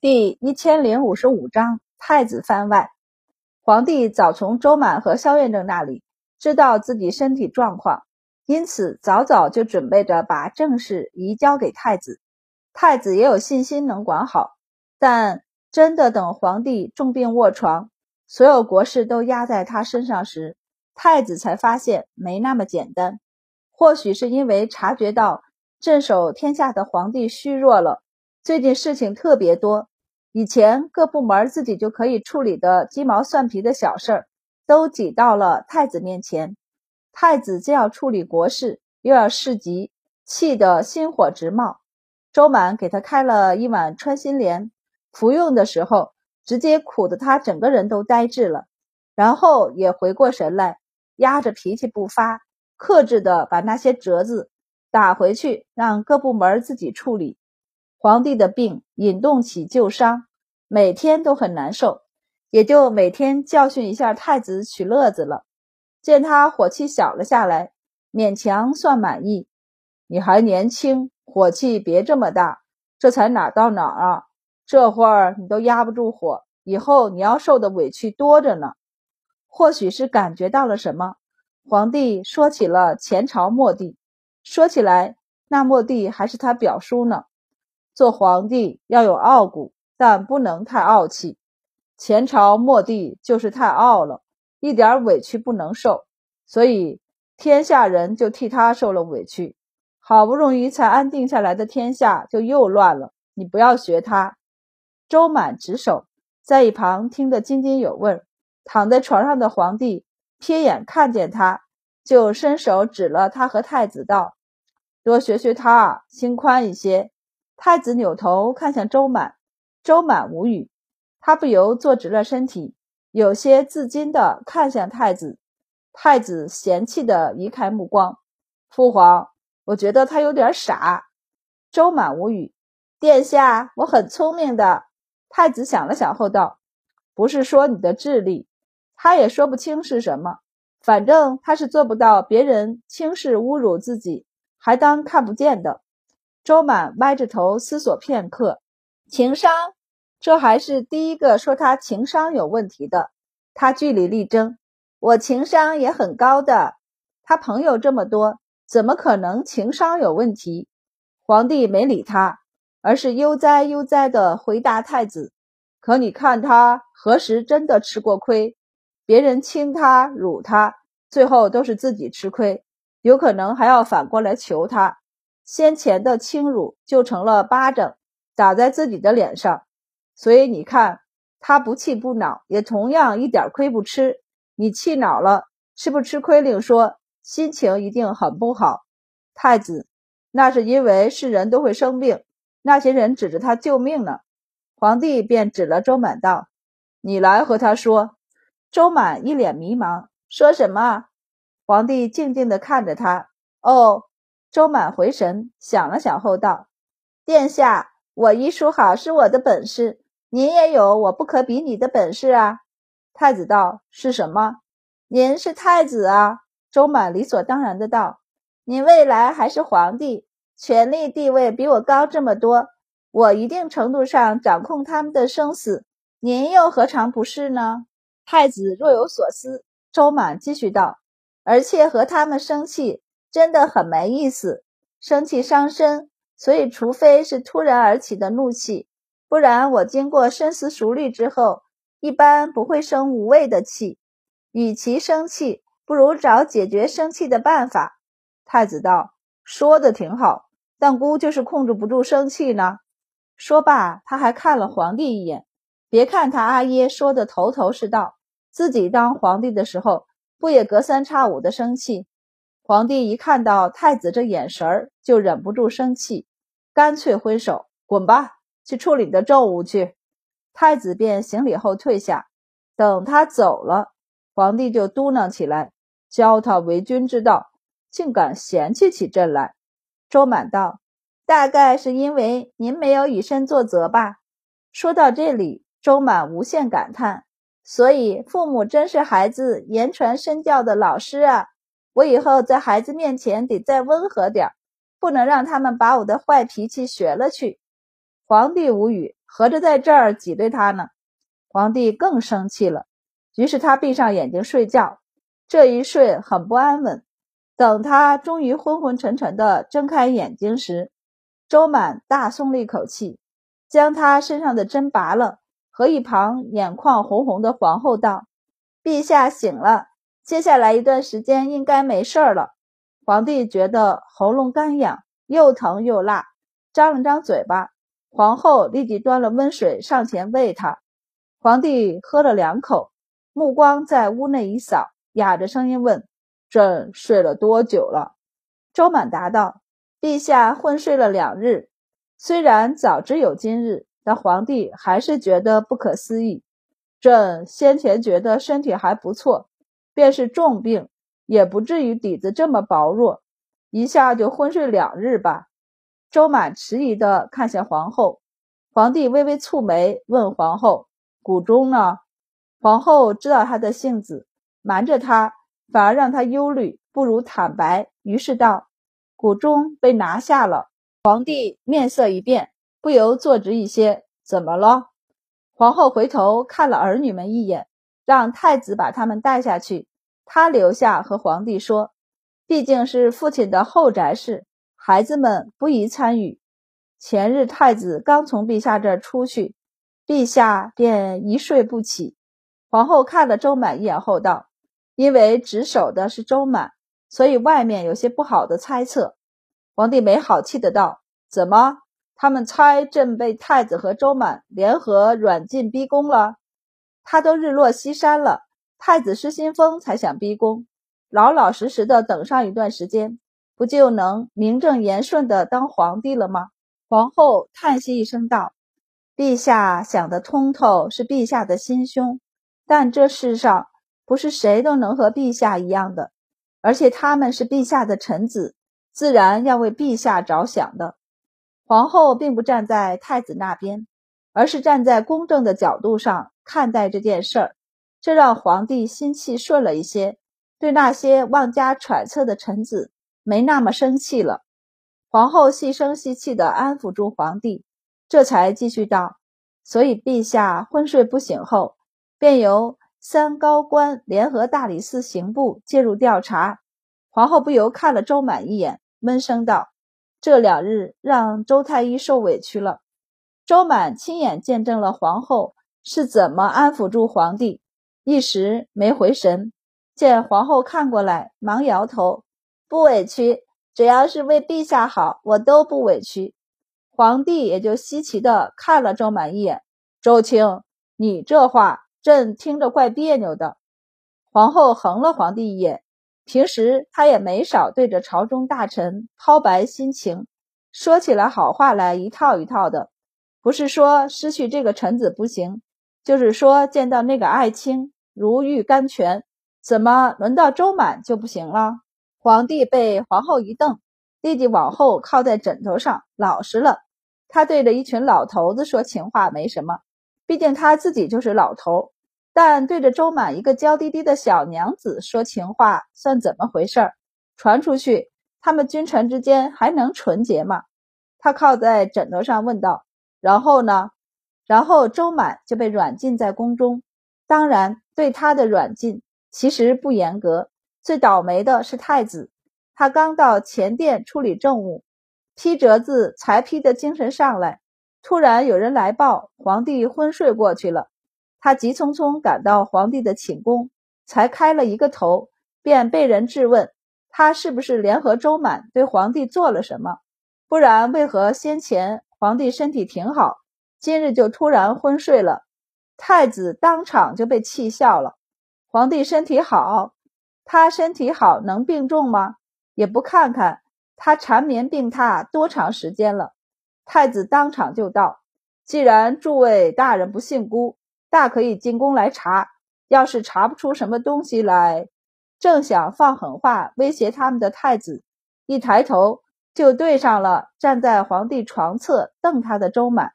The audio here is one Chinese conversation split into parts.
第一千零五十五章太子番外。皇帝早从周满和萧彦正那里知道自己身体状况，因此早早就准备着把政事移交给太子。太子也有信心能管好，但真的等皇帝重病卧床，所有国事都压在他身上时，太子才发现没那么简单。或许是因为察觉到镇守天下的皇帝虚弱了。最近事情特别多，以前各部门自己就可以处理的鸡毛蒜皮的小事儿，都挤到了太子面前。太子既要处理国事，又要事急，气得心火直冒。周满给他开了一碗穿心莲，服用的时候，直接苦得他整个人都呆滞了，然后也回过神来，压着脾气不发，克制的把那些折子打回去，让各部门自己处理。皇帝的病引动起旧伤，每天都很难受，也就每天教训一下太子取乐子了。见他火气小了下来，勉强算满意。你还年轻，火气别这么大，这才哪到哪啊？这会儿你都压不住火，以后你要受的委屈多着呢。或许是感觉到了什么，皇帝说起了前朝末帝。说起来，那末帝还是他表叔呢。做皇帝要有傲骨，但不能太傲气。前朝末帝就是太傲了，一点委屈不能受，所以天下人就替他受了委屈。好不容易才安定下来的天下就又乱了。你不要学他。周满执手在一旁听得津津有味。躺在床上的皇帝瞥眼看见他，就伸手指了他和太子道：“多学学他，心宽一些。”太子扭头看向周满，周满无语，他不由坐直了身体，有些自矜的看向太子。太子嫌弃的移开目光：“父皇，我觉得他有点傻。”周满无语：“殿下，我很聪明的。”太子想了想后道：“不是说你的智力，他也说不清是什么，反正他是做不到别人轻视侮辱自己，还当看不见的。”周满歪着头思索片刻，情商，这还是第一个说他情商有问题的。他据理力争，我情商也很高的。他朋友这么多，怎么可能情商有问题？皇帝没理他，而是悠哉悠哉地回答太子：“可你看他何时真的吃过亏？别人亲他辱他，最后都是自己吃亏，有可能还要反过来求他。”先前的轻辱就成了巴掌打在自己的脸上，所以你看他不气不恼，也同样一点亏不吃。你气恼了，吃不吃亏另说，心情一定很不好。太子，那是因为是人都会生病，那些人指着他救命呢。皇帝便指了周满道：“你来和他说。”周满一脸迷茫，说什么？皇帝静静地看着他，哦。周满回神，想了想后道：“殿下，我医术好是我的本事，您也有我不可比拟的本事啊。”太子道：“是什么？您是太子啊。”周满理所当然的道：“您未来还是皇帝，权力地位比我高这么多，我一定程度上掌控他们的生死，您又何尝不是呢？”太子若有所思，周满继续道：“而且和他们生气。”真的很没意思，生气伤身，所以除非是突然而起的怒气，不然我经过深思熟虑之后，一般不会生无谓的气。与其生气，不如找解决生气的办法。太子道：“说的挺好，但姑就是控制不住生气呢。”说罢，他还看了皇帝一眼。别看他阿耶说的头头是道，自己当皇帝的时候，不也隔三差五的生气？皇帝一看到太子这眼神儿，就忍不住生气，干脆挥手：“滚吧，去处理你的政务去。”太子便行礼后退下。等他走了，皇帝就嘟囔起来：“教他为君之道，竟敢嫌弃起朕来。”周满道：“大概是因为您没有以身作则吧。”说到这里，周满无限感叹：“所以父母真是孩子言传身教的老师啊。”我以后在孩子面前得再温和点，不能让他们把我的坏脾气学了去。皇帝无语，合着在这儿挤兑他呢。皇帝更生气了，于是他闭上眼睛睡觉。这一睡很不安稳。等他终于昏昏沉沉地睁开眼睛时，周满大松了一口气，将他身上的针拔了，和一旁眼眶红红的皇后道：“陛下醒了，接下来一段时间应该没事儿了。”皇帝觉得喉咙干痒，又疼又辣，张了张嘴巴。皇后立即端了温水上前喂他。皇帝喝了两口，目光在屋内一扫，哑着声音问：“朕睡了多久了？”周满答道：“陛下昏睡了两日。”虽然早知有今日，但皇帝还是觉得不可思议。朕先前觉得身体还不错，便是重病。也不至于底子这么薄弱，一下就昏睡两日吧。周满迟疑地看向皇后，皇帝微微蹙眉，问皇后：“谷中呢？”皇后知道他的性子，瞒着他反而让他忧虑，不如坦白，于是道：“谷中被拿下了。”皇帝面色一变，不由坐直一些：“怎么了？”皇后回头看了儿女们一眼，让太子把他们带下去。他留下和皇帝说：“毕竟是父亲的后宅事，孩子们不宜参与。”前日太子刚从陛下这儿出去，陛下便一睡不起。皇后看了周满一眼后道：“因为值守的是周满，所以外面有些不好的猜测。”皇帝没好气的道：“怎么？他们猜朕被太子和周满联合软禁逼宫了？他都日落西山了。”太子失心疯，才想逼宫，老老实实的等上一段时间，不就能名正言顺的当皇帝了吗？皇后叹息一声道：“陛下想得通透是陛下的心胸，但这世上不是谁都能和陛下一样的，而且他们是陛下的臣子，自然要为陛下着想的。”皇后并不站在太子那边，而是站在公正的角度上看待这件事儿。这让皇帝心气顺了一些，对那些妄加揣测的臣子没那么生气了。皇后细声细气地安抚住皇帝，这才继续道：“所以陛下昏睡不醒后，便由三高官联合大理寺刑部介入调查。”皇后不由看了周满一眼，闷声道：“这两日让周太医受委屈了。”周满亲眼见证了皇后是怎么安抚住皇帝。一时没回神，见皇后看过来，忙摇头，不委屈，只要是为陛下好，我都不委屈。皇帝也就稀奇的看了周满一眼，周青，你这话朕听着怪别扭的。皇后横了皇帝一眼，平时他也没少对着朝中大臣抛白心情，说起来好话来一套一套的，不是说失去这个臣子不行，就是说见到那个爱卿。如遇甘泉，怎么轮到周满就不行了？皇帝被皇后一瞪，立即往后靠在枕头上，老实了。他对着一群老头子说情话没什么，毕竟他自己就是老头。但对着周满一个娇滴滴的小娘子说情话，算怎么回事儿？传出去，他们君臣之间还能纯洁吗？他靠在枕头上问道：“然后呢？”然后周满就被软禁在宫中。当然。对他的软禁其实不严格，最倒霉的是太子。他刚到前殿处理政务，批折子才批的精神上来，突然有人来报皇帝昏睡过去了。他急匆匆赶到皇帝的寝宫，才开了一个头，便被人质问他是不是联合周满对皇帝做了什么，不然为何先前皇帝身体挺好，今日就突然昏睡了？太子当场就被气笑了。皇帝身体好，他身体好能病重吗？也不看看他缠绵病榻多长时间了。太子当场就道：“既然诸位大人不信孤，大可以进宫来查。要是查不出什么东西来，正想放狠话威胁他们的太子，一抬头就对上了站在皇帝床侧瞪他的周满。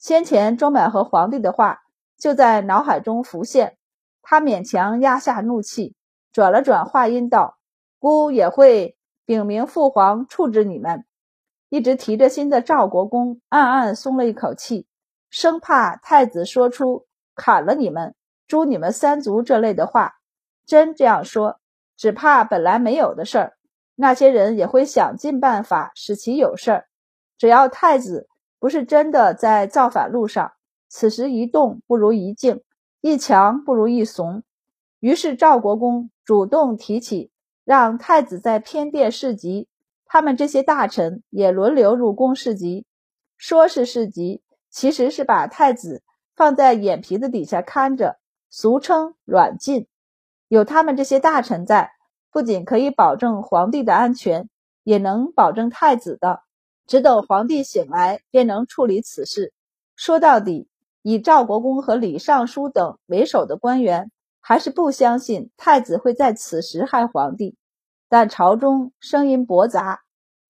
先前周满和皇帝的话。”就在脑海中浮现，他勉强压下怒气，转了转话音道：“孤也会禀明父皇处置你们。”一直提着心的赵国公暗暗松了一口气，生怕太子说出砍了你们、诛你们三族这类的话。真这样说，只怕本来没有的事儿，那些人也会想尽办法使其有事儿。只要太子不是真的在造反路上，此时一动不如一静，一强不如一怂。于是赵国公主动提起，让太子在偏殿侍疾，他们这些大臣也轮流入宫侍疾。说是侍疾。其实是把太子放在眼皮子底下看着，俗称软禁。有他们这些大臣在，不仅可以保证皇帝的安全，也能保证太子的。只等皇帝醒来，便能处理此事。说到底，以赵国公和李尚书等为首的官员，还是不相信太子会在此时害皇帝。但朝中声音驳杂，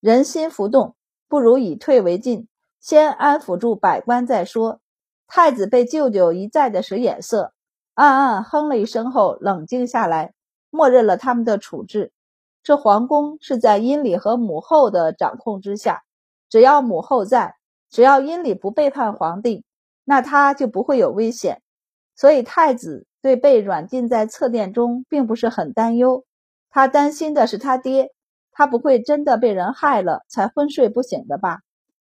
人心浮动，不如以退为进。先安抚住百官再说。太子被舅舅一再的使眼色，暗暗哼了一声后，冷静下来，默认了他们的处置。这皇宫是在阴里和母后的掌控之下，只要母后在，只要阴里不背叛皇帝，那他就不会有危险。所以太子对被软禁在侧殿中并不是很担忧，他担心的是他爹，他不会真的被人害了才昏睡不醒的吧？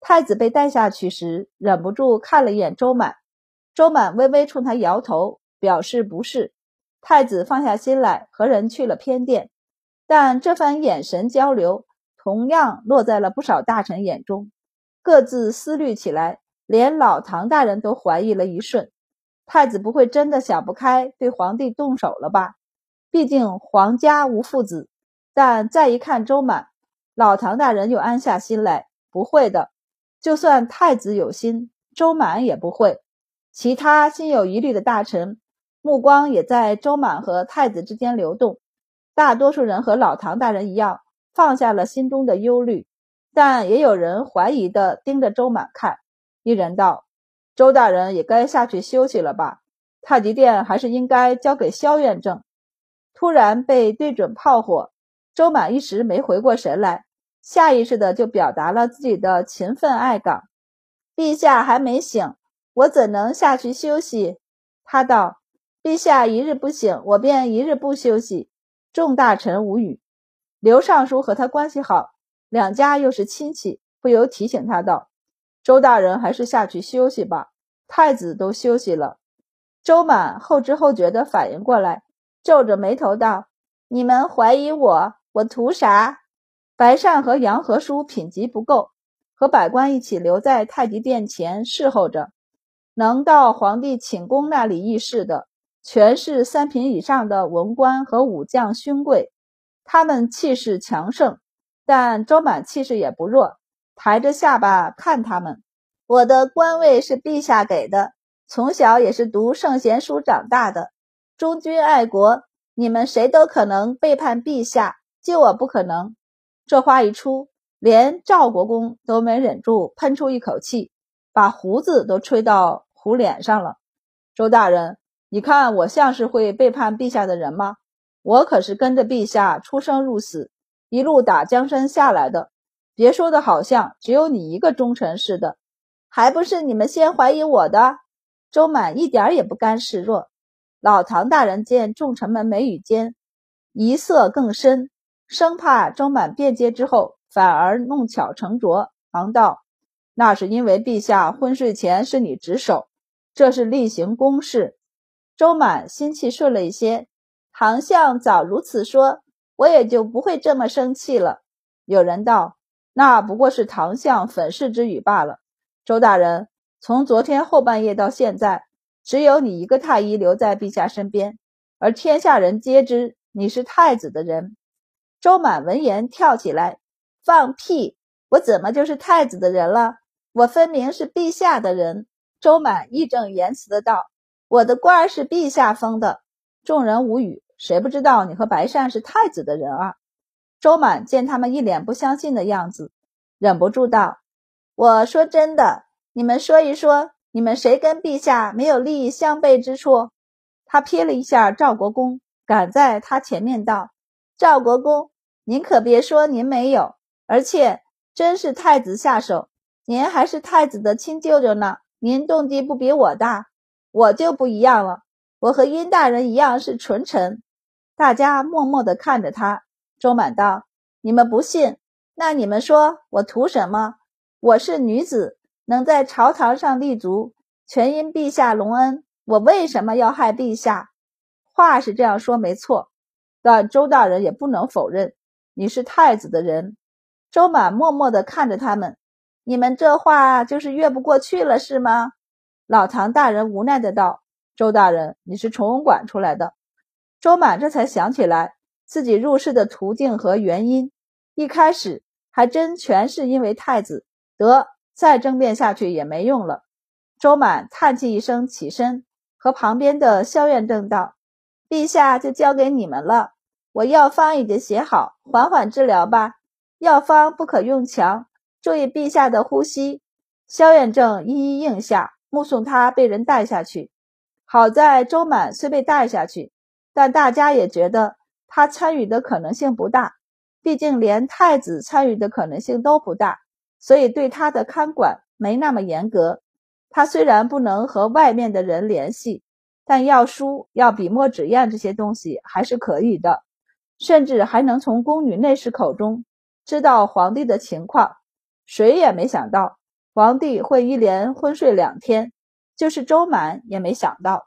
太子被带下去时，忍不住看了一眼周满。周满微微冲他摇头，表示不是。太子放下心来，和人去了偏殿。但这番眼神交流，同样落在了不少大臣眼中，各自思虑起来。连老唐大人都怀疑了一瞬：太子不会真的想不开，对皇帝动手了吧？毕竟皇家无父子。但再一看周满，老唐大人又安下心来：不会的。就算太子有心，周满也不会。其他心有疑虑的大臣，目光也在周满和太子之间流动。大多数人和老唐大人一样，放下了心中的忧虑，但也有人怀疑的盯着周满看。一人道：“周大人也该下去休息了吧？太极殿还是应该交给萧院正。”突然被对准炮火，周满一时没回过神来。下意识的就表达了自己的勤奋爱岗。陛下还没醒，我怎能下去休息？他道：“陛下一日不醒，我便一日不休息。”众大臣无语。刘尚书和他关系好，两家又是亲戚，不由提醒他道：“周大人还是下去休息吧，太子都休息了。”周满后知后觉的反应过来，皱着眉头道：“你们怀疑我，我图啥？”白善和杨和书品级不够，和百官一起留在太极殿前侍候着。能到皇帝寝宫那里议事的，全是三品以上的文官和武将勋贵，他们气势强盛。但周满气势也不弱，抬着下巴看他们。我的官位是陛下给的，从小也是读圣贤书长大的，忠君爱国。你们谁都可能背叛陛下，就我不可能。这话一出，连赵国公都没忍住喷出一口气，把胡子都吹到胡脸上了。周大人，你看我像是会背叛陛下的人吗？我可是跟着陛下出生入死，一路打江山下来的。别说的好像只有你一个忠臣似的，还不是你们先怀疑我的？周满一点也不甘示弱。老唐大人见众臣们眉宇间疑色更深。生怕周满辩解之后反而弄巧成拙，忙道：“那是因为陛下昏睡前是你值守，这是例行公事。”周满心气顺了一些，唐相早如此说，我也就不会这么生气了。有人道：“那不过是唐相粉饰之语罢了。”周大人，从昨天后半夜到现在，只有你一个太医留在陛下身边，而天下人皆知你是太子的人。周满闻言跳起来，放屁！我怎么就是太子的人了？我分明是陛下的人。周满义正言辞的道：“我的官儿是陛下封的。”众人无语，谁不知道你和白善是太子的人啊？周满见他们一脸不相信的样子，忍不住道：“我说真的，你们说一说，你们谁跟陛下没有利益相悖之处？”他瞥了一下赵国公，赶在他前面道：“赵国公。”您可别说您没有，而且真是太子下手，您还是太子的亲舅舅呢。您动机不比我大，我就不一样了。我和殷大人一样是纯臣。大家默默地看着他。周满道：“你们不信，那你们说我图什么？我是女子，能在朝堂上立足，全因陛下隆恩。我为什么要害陛下？话是这样说没错，但周大人也不能否认你是太子的人。”周满默默地看着他们。你们这话就是越不过去了，是吗？老唐大人无奈的道：“周大人，你是崇文馆出来的。”周满这才想起来自己入世的途径和原因，一开始还真全是因为太子。得，再争辩下去也没用了。周满叹气一声，起身和旁边的萧院正道：“陛下就交给你们了，我药方已经写好，缓缓治疗吧。药方不可用强。”注意陛下的呼吸。萧远正一一应下，目送他被人带下去。好在周满虽被带下去，但大家也觉得他参与的可能性不大。毕竟连太子参与的可能性都不大，所以对他的看管没那么严格。他虽然不能和外面的人联系，但要书、要笔墨纸砚这些东西还是可以的，甚至还能从宫女内侍口中知道皇帝的情况。谁也没想到皇帝会一连昏睡两天，就是周满也没想到。